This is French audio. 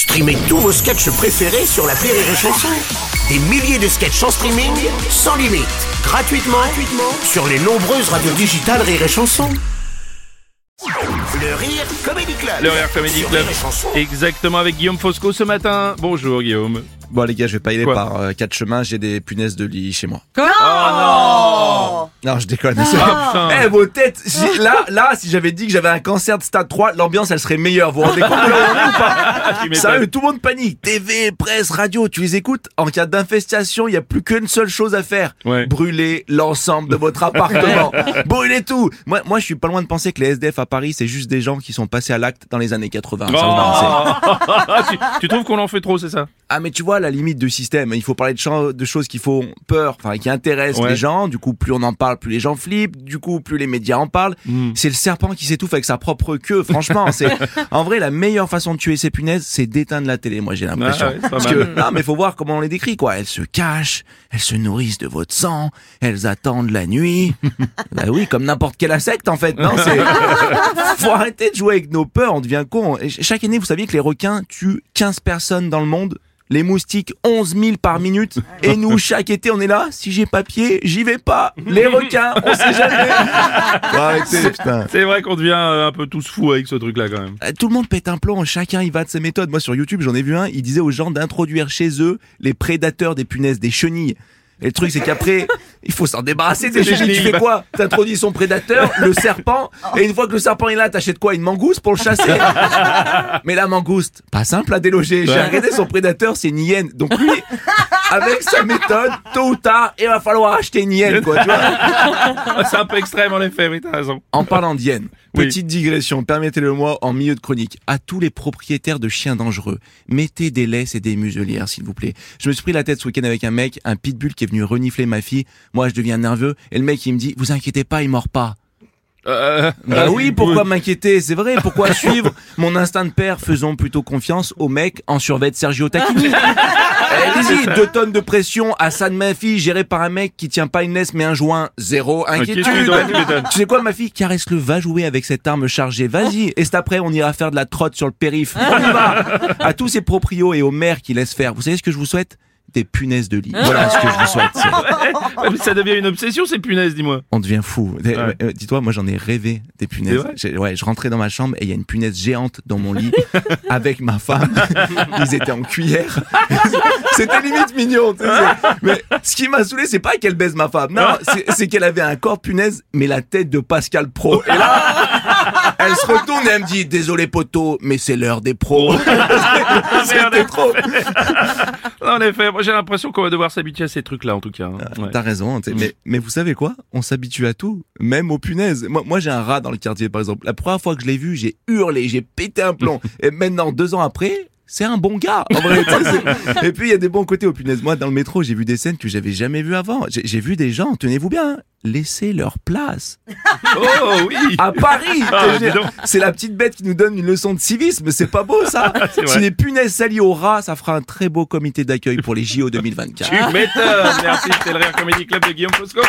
Streamez tous vos sketchs préférés sur la Rire et Chanson. Des milliers de sketchs en streaming, sans limite, gratuitement, gratuitement sur les nombreuses radios digitales Rire et Chanson. Le Rire Comedy Club. Le Rire Comedy Club. Rire et Chanson. Exactement avec Guillaume Fosco ce matin. Bonjour Guillaume. Bon les gars, je vais pas y aller Quoi par euh, quatre chemins, j'ai des punaises de lit chez moi. Oh Non, je déconne. non Ah, Eh putain. vos têtes, si- là, là, si j'avais dit que j'avais un cancer de stade 3, l'ambiance elle serait meilleure. Vous vous rendez compte de là où on est ou pas Tu m'étonnes. Sérieux, tout le monde panique. TV, presse, radio, tu les écoutes. En cas d'infestation, il y a plus qu'une seule chose à faire. Ouais. Brûler l'ensemble de votre appartement. Brûler tout. Moi, moi, je suis pas loin de penser que les SDF à Paris, c'est juste des gens qui sont passés à l'acte dans les années 80. Ça, vous en pensez Oh. tu, tu trouves qu'on en fait trop, c'est ça? Ah mais tu vois la limite de système, il faut parler de, cho- de choses qui font peur, enfin qui intéressent Ouais. les gens, du coup plus on en parle, plus les gens flippent, du coup plus les médias en parlent. Mm. C'est le serpent qui s'étouffe avec sa propre queue, franchement, c'est en vrai la meilleure façon de tuer ces punaises, c'est d'éteindre la télé, moi j'ai l'impression. Ah ouais, pas Parce mal. que non mais faut voir comment on les décrit quoi, elles se cachent, elles se nourrissent de votre sang, elles attendent la nuit. bah oui, comme n'importe quelle insecte en fait, non, c'est faut arrêter de jouer avec nos peurs, on devient con. Et ch- chaque année, vous saviez que les requins tuent 15 personnes dans le monde? Les moustiques 11 000 par minute et nous chaque été on est là si j'ai papier j'y vais pas les requins on sait jamais. C'est vrai qu'on devient euh, un peu tous fous avec ce truc-là quand même. Euh, Tout le monde pète un plomb, chacun il va de sa méthode. Moi sur YouTube j'en ai vu un, il disait aux gens d'introduire chez eux les prédateurs des punaises, des chenilles. Et le truc c'est qu'après, il faut s'en débarrasser des chenilles. Tu fais quoi? T'introduis son prédateur, le serpent, et une fois que le serpent est là, t'achètes quoi? Une mangouste pour le chasser? Mais la mangouste, pas simple à déloger. J'ai Ouais. regardé son prédateur, c'est une hyène. Donc lui, avec sa méthode, tôt ou tard, il va falloir acheter une hyène, quoi. Tu vois Ah, c'est un peu extrême en effet, oui, t'as raison. en parlant d'hyène, Oui. petite digression, permettez-le moi en milieu de chronique. À tous les propriétaires de chiens dangereux, mettez des laisses et des muselières, s'il vous plaît. Je me suis pris la tête ce week-end avec un mec, un pitbull qui est venu renifler ma fille. Moi, je deviens nerveux et le mec, il me dit, vous inquiétez pas, il mord pas. Euh, Bah oui, pourquoi m'inquiéter? C'est vrai, pourquoi suivre? Mon instinct de père Faisons plutôt confiance au mec en survêt de Sergio Tacchini. Eh, Allez-y, deux tonnes de pression à ça de ma fille, gérée par un mec qui tient pas une laisse mais un joint. Zéro inquiétude. tu sais quoi, ma fille? Caresse-le, va jouer avec cette arme chargée. Vas-y. Et c'est après, on ira faire de la trotte sur le périph. On y va. À tous ces proprios et aux mères qui laissent faire. Vous savez ce que je vous souhaite? Des punaises de lit. Voilà ce que je vous souhaite. Ouais, mais ça devient une obsession ces punaises, dis-moi. On devient fou. Euh, euh, Dis-toi, moi j'en ai rêvé des punaises. Ouais, je rentrais dans ma chambre et il y a une punaise géante dans mon lit avec ma femme. Ils étaient en cuillère. C'était limite mignon. tu sais. Mais ce qui m'a saoulé, c'est pas qu'elle baise ma femme. Non, c'est- qu'elle avait un corps punaise, mais la tête de Pascal Pro. Et là, elle se retourne et elle me dit Désolé poteau, mais c'est l'heure des pros. C'était trop. En effet, moi j'ai l'impression qu'on va devoir s'habituer à ces trucs-là en tout cas. hein. Ouais. T'as raison. sais, Mais, mais vous savez quoi? On s'habitue à tout, même aux punaises. Moi, moi j'ai un rat dans le quartier, par exemple. La première fois que je l'ai vu, j'ai hurlé, j'ai pété un plomb. Et maintenant, deux ans après, c'est un bon gars. En vrai, tu sais, c'est- et puis il y a des bons côtés aux punaises. Moi, dans le métro, j'ai vu des scènes que j'avais jamais vues avant. J'ai vu des gens, tenez-vous bien, hein, laisser leur place. Oh oui À Paris Ah. C'est la petite bête qui nous donne une leçon de civisme. C'est pas beau, ça. Si les punaises s'allient aux rats, ça fera un très beau comité d'accueil pour les JO 2024. Tu m'étonnes Merci, c'était le Rire Comedy Club de Guillaume Fosco.